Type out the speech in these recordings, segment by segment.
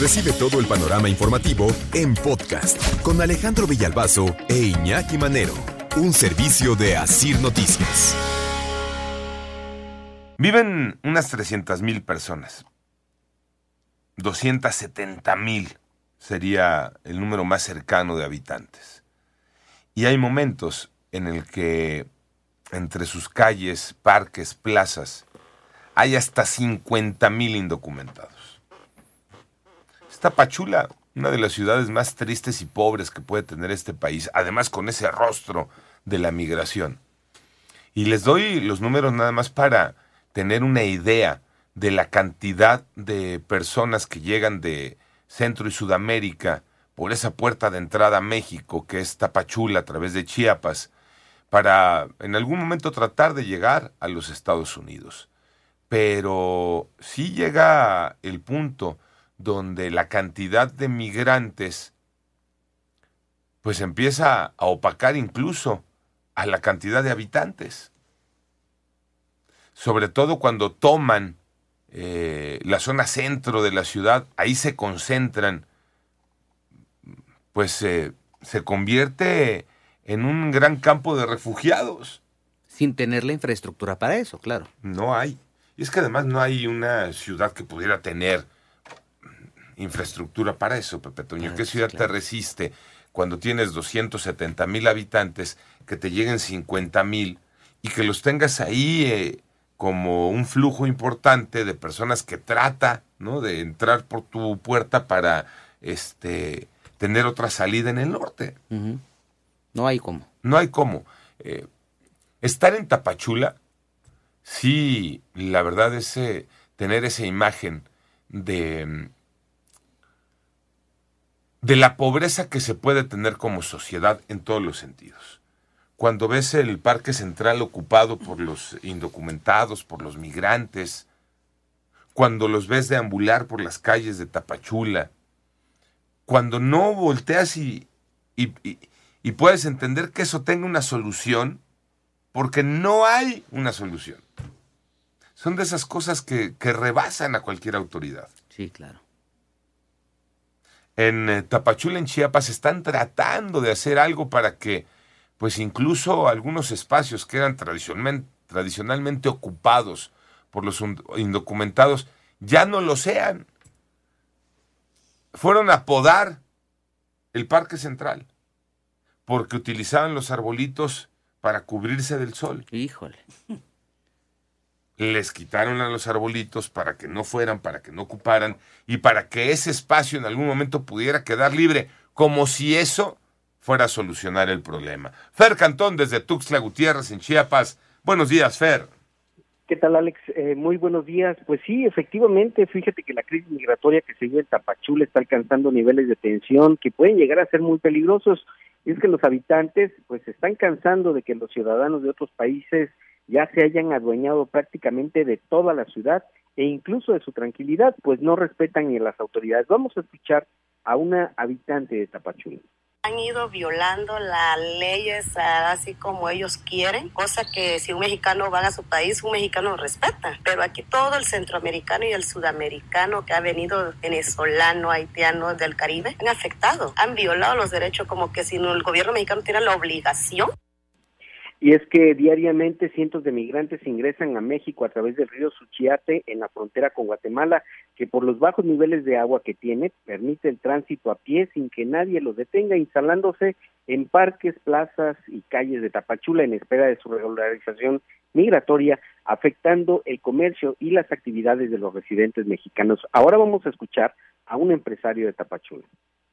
Recibe todo el panorama informativo en podcast con Alejandro Villalbazo e Iñaki Manero. Un servicio de Asir Noticias. Viven unas 300 mil personas. 270 mil sería el número más cercano de habitantes. Y hay momentos en el que entre sus calles, parques, plazas, hay hasta 50 mil indocumentados. Tapachula, una de las ciudades más tristes y pobres que puede tener este país, además con ese rostro de la migración. Y les doy los números nada más para tener una idea de la cantidad de personas que llegan de Centro y Sudamérica por esa puerta de entrada a México, que es Tapachula, a través de Chiapas, para en algún momento tratar de llegar a los Estados Unidos. Pero sí llega el punto donde la cantidad de migrantes pues empieza a opacar incluso a la cantidad de habitantes. Sobre todo cuando toman eh, la zona centro de la ciudad, ahí se concentran, pues se convierte en un gran campo de refugiados. Sin tener la infraestructura para eso, claro. No hay. Y es que además no hay una ciudad que pudiera tener infraestructura para eso, Pepe Toño. Ah, ¿Qué ciudad te resiste cuando tienes 270 mil habitantes, que te lleguen 50 mil y que los tengas ahí eh, como un flujo importante de personas que trata ¿no? de entrar por tu puerta para este, tener otra salida en el norte? No hay cómo. No hay cómo. Eh, estar en Tapachula, sí, la verdad es eh, tener esa imagen de de la pobreza que se puede tener como sociedad en todos los sentidos. Cuando ves el parque central ocupado por los indocumentados, por los migrantes, cuando los ves deambular por las calles de Tapachula, cuando no volteas y, y, puedes entender que eso tenga una solución, porque no hay una solución. Son de esas cosas que, que rebasan a cualquier autoridad. Sí, claro en eh, Tapachula, en Chiapas, están tratando de hacer algo para que, pues incluso algunos espacios que eran tradicionalmente, ocupados por los indocumentados, ya no lo sean. Fueron a podar el Parque Central porque utilizaban los arbolitos para cubrirse del sol. Híjole les quitaron a los arbolitos para que no fueran, para que no ocuparan y para que ese espacio en algún momento pudiera quedar libre, como si eso fuera a solucionar el problema. Fer Cantón desde Tuxtla Gutiérrez en Chiapas. Buenos días, Fer. ¿Qué tal, Alex? Eh, muy buenos días. Pues sí, efectivamente, fíjate que la crisis migratoria que se vive en Tapachula está alcanzando niveles de tensión que pueden llegar a ser muy peligrosos. Y es que los habitantes pues están cansando de que los ciudadanos de otros países ya se hayan adueñado prácticamente de toda la ciudad e incluso de su tranquilidad, pues no respetan ni las autoridades. Vamos a escuchar a una habitante de Tapachula. Han ido violando las leyes así como ellos quieren, cosa que si un mexicano va a su país, un mexicano respeta. Pero aquí todo el centroamericano y el sudamericano que ha venido venezolano, haitiano del Caribe, han afectado, han violado los derechos como que si no, el gobierno mexicano tiene la obligación y es que diariamente cientos de migrantes ingresan a México a través del río Suchiate en la frontera con Guatemala, que por los bajos niveles de agua que tiene permite el tránsito a pie sin que nadie los detenga, instalándose en parques, plazas y calles de Tapachula en espera de su regularización migratoria, afectando el comercio y las actividades de los residentes mexicanos. Ahora vamos a escuchar a un empresario de Tapachula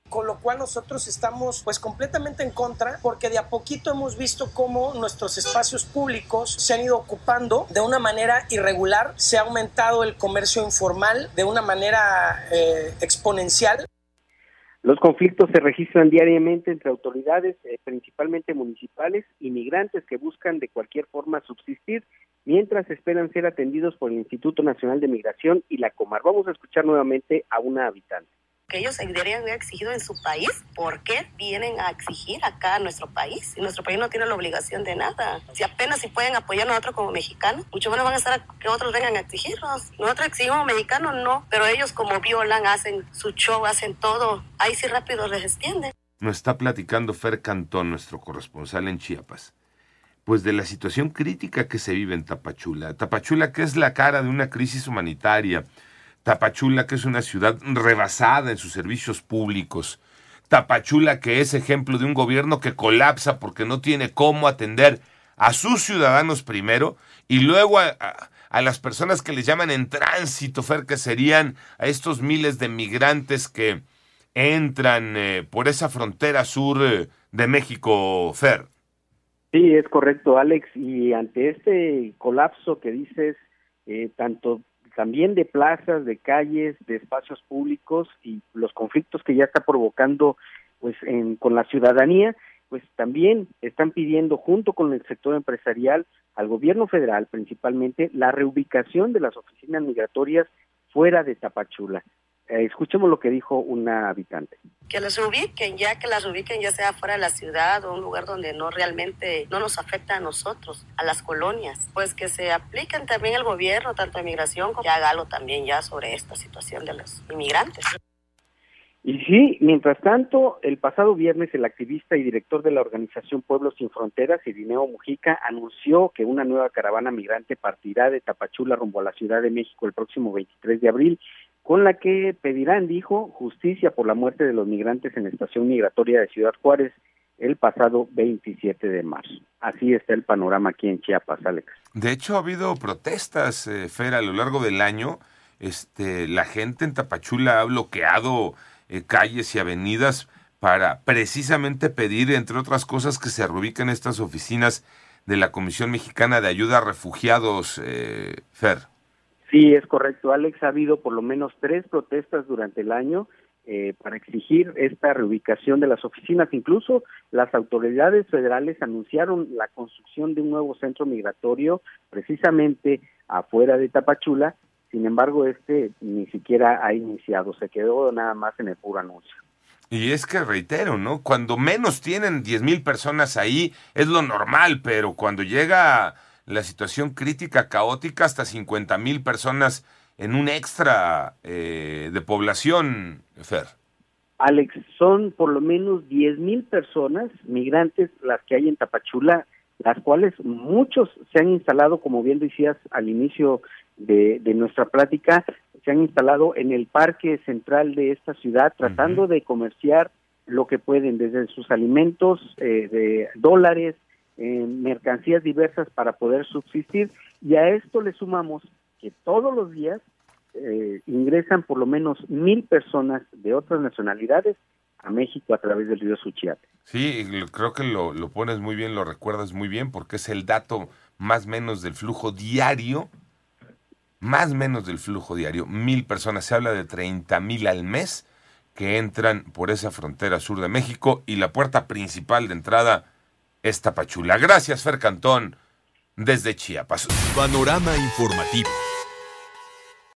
con lo cual nosotros estamos pues completamente en contra porque de a poquito hemos visto cómo nuestros espacios públicos se han ido ocupando de una manera irregular, se ha aumentado el comercio informal de una manera eh, exponencial. Los conflictos se registran diariamente entre autoridades, eh, principalmente municipales, y migrantes que buscan de cualquier forma subsistir mientras esperan ser atendidos por el Instituto Nacional de Migración y la Comar. Vamos a escuchar nuevamente a una habitante que ellos deberían haber exigido en su país, ¿por qué vienen a exigir acá a nuestro país? Y nuestro país no tiene la obligación de nada. Si apenas si pueden apoyar a nosotros como mexicanos, mucho menos van a estar que otros vengan a exigirnos. Nosotros exigimos mexicanos, no, pero ellos como violan, hacen su show, hacen todo, ahí sí rápido les extienden. Nos está platicando Fer Cantón, nuestro corresponsal en Chiapas pues de la situación crítica que se vive en Tapachula. Tapachula que es la cara de una crisis humanitaria, Tapachula, que es una ciudad rebasada en sus servicios públicos. Tapachula, que es ejemplo de un gobierno que colapsa porque no tiene cómo atender a sus ciudadanos primero y luego a, las personas que les llaman en tránsito, Fer, que serían a estos miles de migrantes que entran eh, por esa frontera sur eh, de México, Fer. Sí, es correcto, Alex. Y ante este colapso que dices, eh, tanto también de plazas, de calles, de espacios públicos y los conflictos que ya está provocando pues en, con la ciudadanía, pues también están pidiendo junto con el sector empresarial al gobierno federal principalmente la reubicación de las oficinas migratorias fuera de Tapachula. Eh, escuchemos lo que dijo una habitante. Que las ubiquen, ya que las ubiquen ya sea fuera de la ciudad o un lugar donde no realmente no nos afecta a nosotros, a las colonias. Pues que se apliquen también el gobierno, tanto de migración como que haga algo también ya sobre esta situación de los inmigrantes. Y sí, mientras tanto, el pasado viernes el activista y director de la organización Pueblos Sin Fronteras, Irineo Mujica, anunció que una nueva caravana migrante partirá de Tapachula rumbo a la Ciudad de México el próximo 23 de abril con la que pedirán, dijo, justicia por la muerte de los migrantes en la estación migratoria de Ciudad Juárez el pasado 27 de marzo. Así está el panorama aquí en Chiapas, Alex. De hecho, ha habido protestas, eh, Fer, a lo largo del año. Este, la gente en Tapachula ha bloqueado eh, calles y avenidas para precisamente pedir, entre otras cosas, que se reubiquen estas oficinas de la Comisión Mexicana de Ayuda a Refugiados, eh, Fer. Sí, es correcto, Alex. Ha habido por lo menos tres protestas durante el año eh, para exigir esta reubicación de las oficinas. Incluso las autoridades federales anunciaron la construcción de un nuevo centro migratorio precisamente afuera de Tapachula. Sin embargo, este ni siquiera ha iniciado, se quedó nada más en el puro anuncio. Y es que reitero, ¿no? Cuando menos tienen diez mil personas ahí es lo normal, pero cuando llega la situación crítica, caótica, hasta 50 mil personas en un extra eh, de población, Fer. Alex, son por lo menos 10 mil personas migrantes las que hay en Tapachula, las cuales muchos se han instalado, como bien decías al inicio de, nuestra plática, se han instalado en el parque central de esta ciudad tratando de comerciar lo que pueden, desde sus alimentos, eh, de dólares, mercancías diversas para poder subsistir y a esto le sumamos que todos los días eh, ingresan por lo menos mil personas de otras nacionalidades a México a través del río Suchiate. Sí, creo que lo, lo pones muy bien, lo recuerdas muy bien, porque es el dato más menos del flujo diario, más menos del flujo diario, mil personas, se habla de 30 mil al mes que entran por esa frontera sur de México y la puerta principal de entrada esta Pachula. Gracias, Fer Cantón, desde Chiapas. Panorama informativo.